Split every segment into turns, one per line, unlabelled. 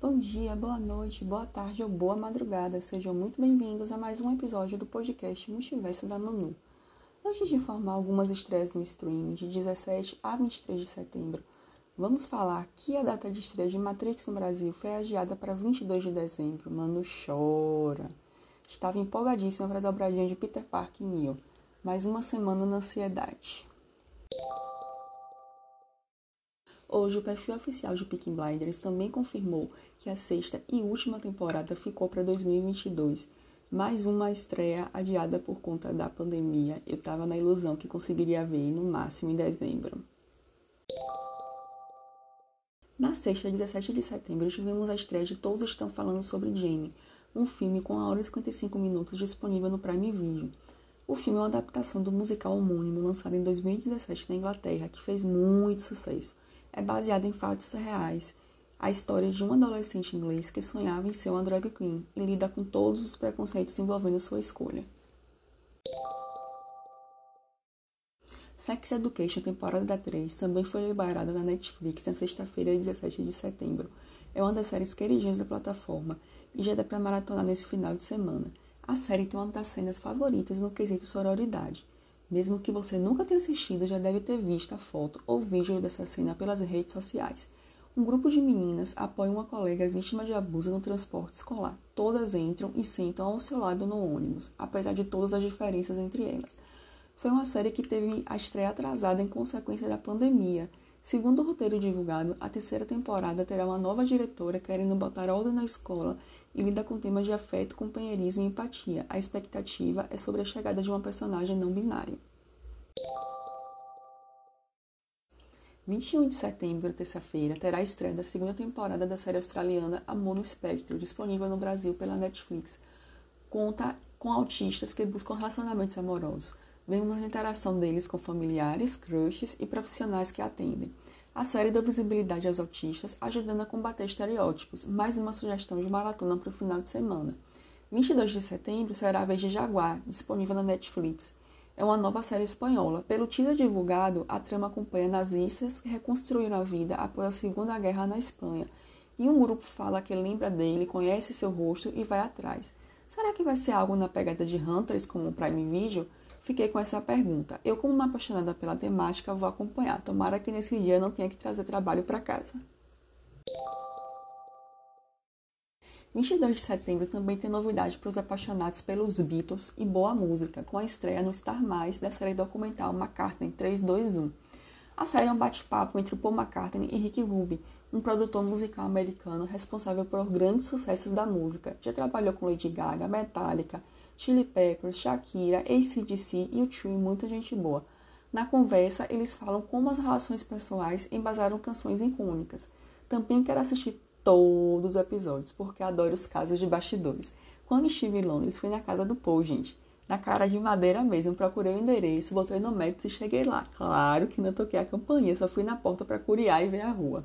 Bom dia, boa noite, boa tarde ou boa madrugada. Sejam muito bem-vindos a mais um episódio do podcast Multiverso da Nunu. Antes de informar algumas estreias no streaming de 17 a 23 de setembro, vamos falar que a data de estreia de Matrix no Brasil foi adiada para 22 de dezembro. Mano, chora. Estava empolgadíssima para a dobradinha de Peter Parker e Neo. Mais uma semana na ansiedade. Hoje, o perfil oficial de Peaky Blinders também confirmou que a sexta e última temporada ficou para 2022. Mais uma estreia adiada por conta da pandemia. Eu estava na ilusão que conseguiria ver no máximo em dezembro. Na sexta, 17 de setembro, tivemos a estreia de Todos Estão Falando Sobre Jamie, um filme com 1 hora e 55 minutos disponível no Prime Video. O filme é uma adaptação do musical homônimo lançado em 2017 na Inglaterra, que fez muito sucesso é baseada em fatos reais. A história de um adolescente inglês que sonhava em ser uma drag queen e lida com todos os preconceitos envolvendo sua escolha. Sex Education, temporada 3, também foi liberada na Netflix na sexta-feira, 17 de setembro. É uma das séries queridinhas da plataforma e já dá para maratonar nesse final de semana. A série tem uma das cenas favoritas no quesito sororidade. Mesmo que você nunca tenha assistido, já deve ter visto a foto ou vídeo dessa cena pelas redes sociais. Um grupo de meninas apoia uma colega vítima de abuso no transporte escolar. Todas entram e sentam ao seu lado no ônibus, apesar de todas as diferenças entre elas. Foi uma série que teve a estreia atrasada em consequência da pandemia. Segundo o roteiro divulgado, a terceira temporada terá uma nova diretora querendo botar ordem na escola e lida com temas de afeto, companheirismo e empatia. A expectativa é sobre a chegada de uma personagem não binária. 21 de setembro, terça-feira, terá a estreia da segunda temporada da série australiana Amor no Espectro, disponível no Brasil pela Netflix. Conta com autistas que buscam relacionamentos amorosos. Vemos a interação deles com familiares, crushes e profissionais que atendem. A série dá visibilidade aos autistas, ajudando a combater estereótipos. Mais uma sugestão de maratona para o final de semana. 22 de setembro será a vez de Jaguar, disponível na Netflix. É uma nova série espanhola. Pelo teaser divulgado, a trama acompanha nazistas que reconstruíram a vida após a Segunda Guerra na Espanha. E um grupo fala que lembra dele, conhece seu rosto e vai atrás. Será que vai ser algo na pegada de Hunters como o Prime Video? Fiquei com essa pergunta. Eu, como uma apaixonada pela temática, vou acompanhar. Tomara que nesse dia não tenha que trazer trabalho para casa. 22 de setembro também tem novidade para os apaixonados pelos Beatles e boa música, com a estreia no Star Mais da série documental McCartney 321. A série é um bate-papo entre Paul McCartney e Rick Rubin, um produtor musical americano responsável por grandes sucessos da música. Já trabalhou com Lady Gaga, Metallica, Chili Peppers, Shakira, ACDC e o True e muita gente boa. Na conversa, eles falam como as relações pessoais embasaram canções icônicas. Também quero assistir todos os episódios, porque adoro os casos de bastidores. Quando estive em Londres, fui na casa do Paul, gente. Na cara de madeira mesmo, procurei o endereço, voltei no Maps e cheguei lá. Claro que não toquei a campainha, só fui na porta para curiar e ver a rua.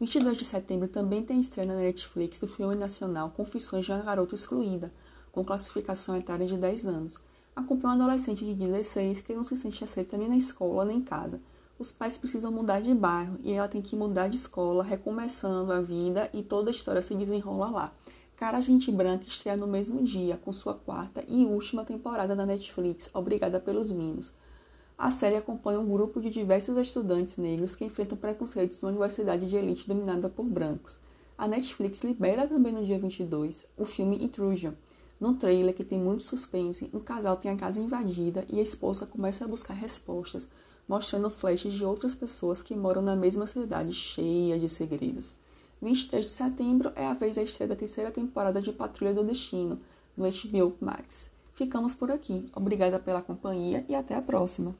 22 de setembro também tem estreia na Netflix do filme nacional Confissões de uma Garota Excluída, com classificação etária de 10 anos. Acompanha um adolescente de 16 que não se sente aceita nem na escola nem em casa. Os pais precisam mudar de bairro e ela tem que mudar de escola, recomeçando a vida e toda a história se desenrola lá. Cara Gente Branca estreia no mesmo dia, com sua quarta e última temporada na Netflix, Obrigada pelos Mimos. A série acompanha um grupo de diversos estudantes negros que enfrentam preconceitos numa universidade de elite dominada por brancos. A Netflix libera também no dia 22 o filme Intrusion. No trailer, que tem muito suspense, um casal tem a casa invadida e a esposa começa a buscar respostas, mostrando flashes de outras pessoas que moram na mesma cidade cheia de segredos. 23 de setembro é a vez da estreia da terceira temporada de Patrulha do Destino, no HBO Max. Ficamos por aqui. Obrigada pela companhia e até a próxima!